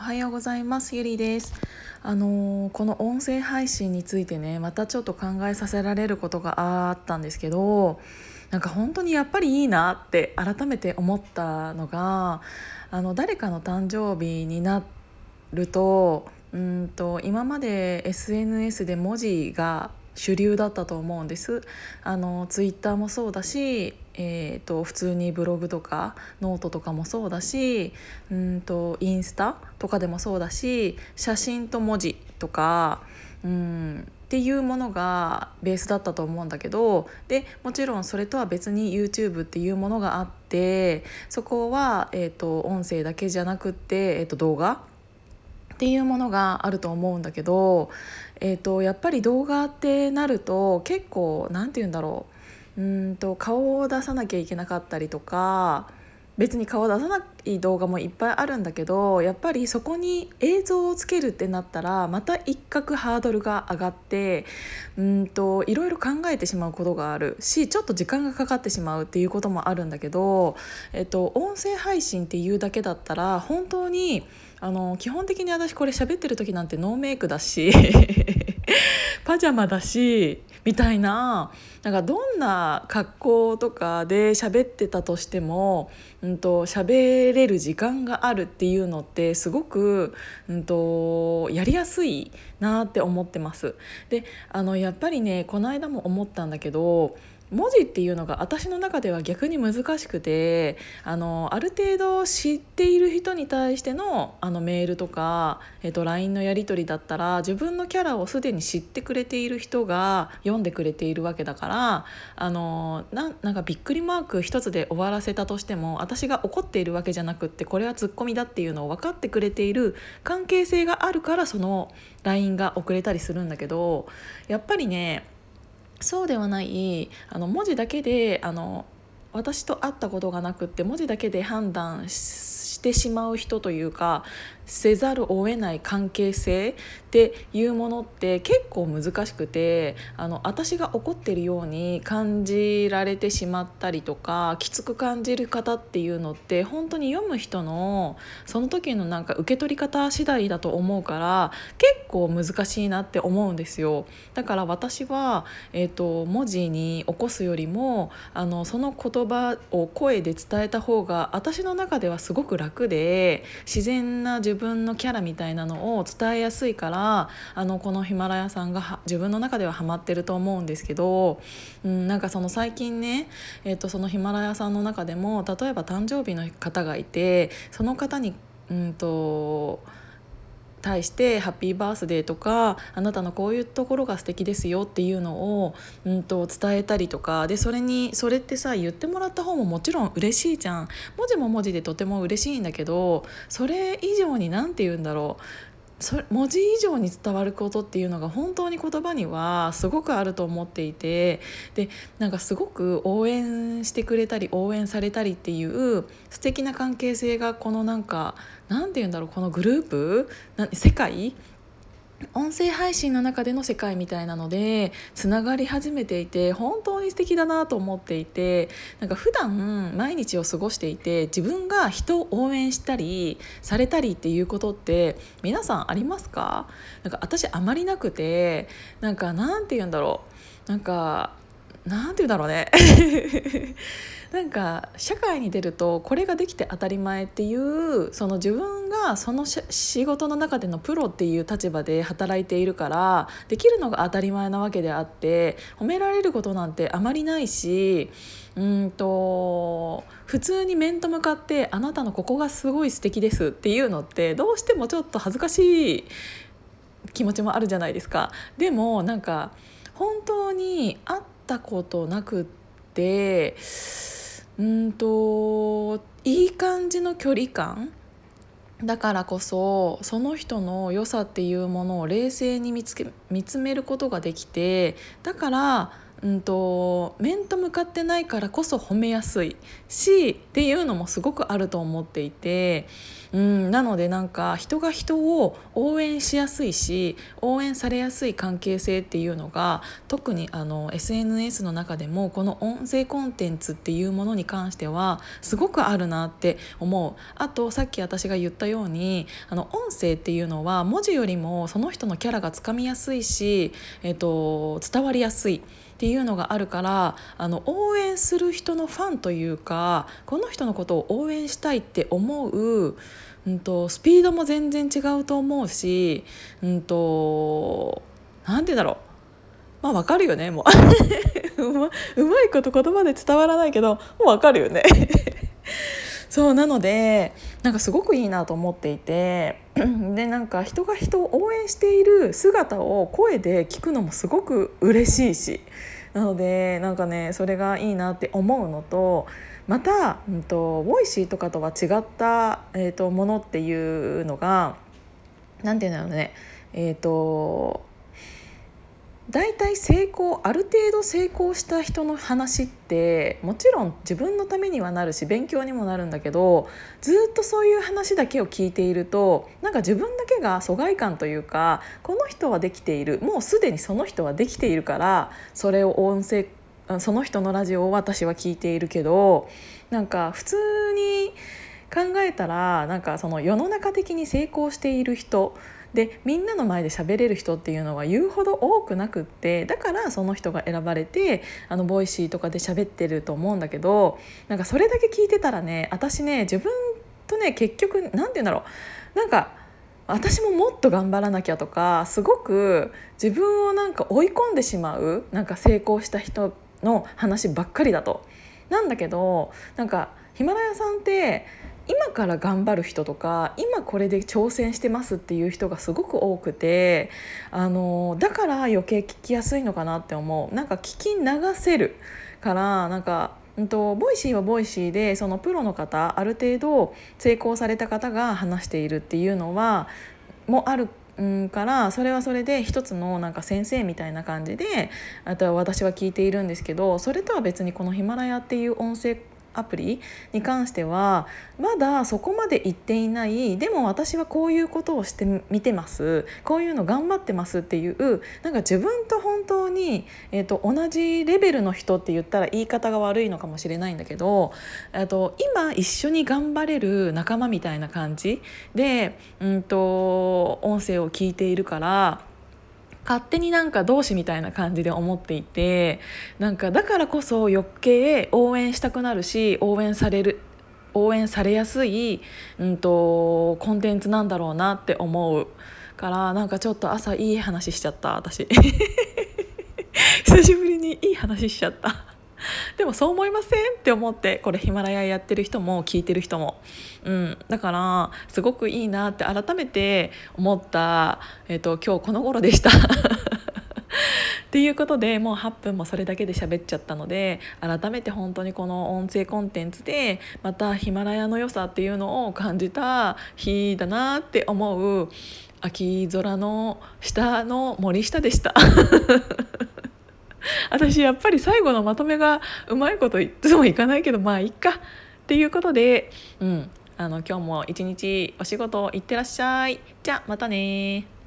おはようございます。ゆりです。あのーこの音声配信についてねまたちょっと考えさせられることがあったんですけどなんか本当にやっぱりいいなって改めて思ったのがあの誰かの誕生日になるとうんと今まで SNS で文字が主流だったと思うんです。あのツイッターもそうだし、えー、と普通にブログとかノートとかもそうだしうんとインスタとかでもそうだし写真と文字とかうんっていうものがベースだったと思うんだけどでもちろんそれとは別に YouTube っていうものがあってそこは、えー、と音声だけじゃなくって、えー、と動画っていうものがあると思うんだけど、えー、とやっぱり動画ってなると結構何て言うんだろう。うんと顔を出さなきゃいけなかったりとか別に顔を出さない動画もいっぱいあるんだけどやっぱりそこに映像をつけるってなったらまた一角ハードルが上がってうんといろいろ考えてしまうことがある。しちょっと時間がかかってしまうっていうこともあるんだけど、えっと、音声配信っていうだけだったら本当にあの基本的に私これ喋ってる時なんてノーメイクだし パジャマだしみたいななんかどんな格好とかで喋ってたとしても、うん、と喋れる時間があるっていうのってすごく、うん、とやりやすいなって思ってます。であのやっぱりねこの間も思ったんだけど文字っていうのが私の中では逆に難しくてあのある程度知っている人に対してのあのメールとか、えっと、LINE のやり取りだったら自分のキャラをすでに知ってくれている人が読んでくれているわけだからあのななんかびっくりマーク一つで終わらせたとしても私が怒っているわけじゃなくってこれはツッコミだっていうのを分かってくれている関係性があるからその LINE が遅れたりするんだけどやっぱりねそうではないあの文字だけであの私と会ったことがなくって文字だけで判断してしまう人というかせざるを得ない関係性っていうものって結構難しくてあの私が怒ってるように感じられてしまったりとかきつく感じる方っていうのって本当に読む人のその時のなんか受け取り方次第だと思うから結構難しいなって思うんですよ。だから私は、えー、と文字に起こすよりもあのその言葉を声で伝えた方が私の中ではすごく楽で自然な自分のキャラみたいなのを伝えやすいからあのこのヒマラヤさんが自分の中ではハマってると思うんですけど、うん、なんかその最近ね、えー、とそのヒマラヤさんの中でも例えば誕生日の方がいてその方にうんと対して「ハッピーバースデー」とか「あなたのこういうところが素敵ですよ」っていうのを、うん、と伝えたりとかでそれにそれってさ言ってもらった方ももちろん嬉しいじゃん。文字も文字でとても嬉しいんだけどそれ以上に何て言うんだろう。それ文字以上に伝わることっていうのが本当に言葉にはすごくあると思っていてでなんかすごく応援してくれたり応援されたりっていう素敵な関係性がこのなんかなんて言うんだろうこのグループな世界音声配信の中での世界みたいなのでつながり始めていて本当に素敵だなと思っていてなんか普段毎日を過ごしていて自分が人を応援したりされたりっていうことって皆さんありますか？なんか私あまりなくてなんかなんて言うんだろう。なんかなんて言うんだろうね なんか社会に出るとこれができて当たり前っていうその自分がその仕事の中でのプロっていう立場で働いているからできるのが当たり前なわけであって褒められることなんてあまりないしうんと普通に面と向かって「あなたのここがすごい素敵です」っていうのってどうしてもちょっと恥ずかしい気持ちもあるじゃないですか。でもなんか本当に会ったことなくってうんといい感じの距離感？だからこそその人の良さっていうものを冷静に見つけ見つめることができてだからうんと面と向かってないからこそ褒めやすいしっていうのもすごくあると思っていて、うん、なのでなんか人が人を応援しやすいし応援されやすい関係性っていうのが特にあの SNS の中でもこの音声コンテンツっていうものに関してはすごくあるなって思うあとさっき私が言ったようにあの音声っていうのは文字よりもその人のキャラがつかみやすいし、えっと、伝わりやすい。っていうのがあるからあの応援する人のファンというかこの人のことを応援したいって思う、うんと、スピードも全然違うと思うし、うんと、なんて言うんだろう。まあわかるよねもう。うまうまいこと言葉で伝わらないけどもうわかるよね。そうなのでなんかすごくいいなと思っていてでなんか人が人を応援している姿を声で聞くのもすごく嬉しいしなのでなんかねそれがいいなって思うのとまた、うんと、 Voicy とかとは違った、えーと、ものっていうのが何て言うんだろうね。えっ、ー、と大体成功ある程度成功した人の話ってもちろん自分のためにはなるし勉強にもなるんだけどずっとそういう話だけを聞いているとなんか自分だけが疎外感というかこの人はできているもうすでにその人はできているからそれを音声その人のラジオを私は聞いているけどなんか普通に考えたらなんかその世の中的に成功している人でみんなの前で喋れる人っていうのは言うほど多くなくってだからその人が選ばれてあの Voicy とかで喋ってると思うんだけどなんかそれだけ聞いてたらね私ね自分とね結局何て言うんだろうなんか私ももっと頑張らなきゃとかすごく自分をなんか追い込んでしまうなんか成功した人の話ばっかりだと。なんだけどなんかヒマラヤさんって今から頑張る人とか今これで挑戦してますっていう人がすごく多くてあのだから余計聞きやすいのかなって思う。なんか聞き流せるからなんかうんと、 Voicy は Voicy でそのプロの方ある程度成功された方が話しているっていうのはもあるうんからそれはそれで一つのなんか先生みたいな感じであとは私は聞いているんですけどそれとは別にこのヒマラヤっていう音声アプリに関してはまだそこまで行っていないでも私はこういうことをしてみてますこういうの頑張ってますっていうなんか自分と本当に、えーと、同じレベルの人って言ったら言い方が悪いのかもしれないんだけどと今一緒に頑張れる仲間みたいな感じで、うんと音声を聞いているから。勝手になんか同志みたいな感じで思っていてなんかだからこそ余計応援したくなるし応援される応援されやすい、うんと、コンテンツなんだろうなって思うからなんかちょっと朝いい話しちゃった私。久しぶりにいい話しちゃった。でもそう思いませんって思ってこれヒマラヤやってる人も聞いてる人も、うん、だからすごくいいなって改めて思った、えーと、今日この頃でした。っていうことでもう8分もそれだけで喋っちゃったので改めて本当にこの音声コンテンツでまたヒマラヤの良さっていうのを感じた日だなって思う秋空の下の森下でした。私やっぱり最後のまとめがうまいこといつもいかないけどまあいっか。っていうことで、うん、あの今日も一日お仕事行ってらっしゃい。じゃあまたね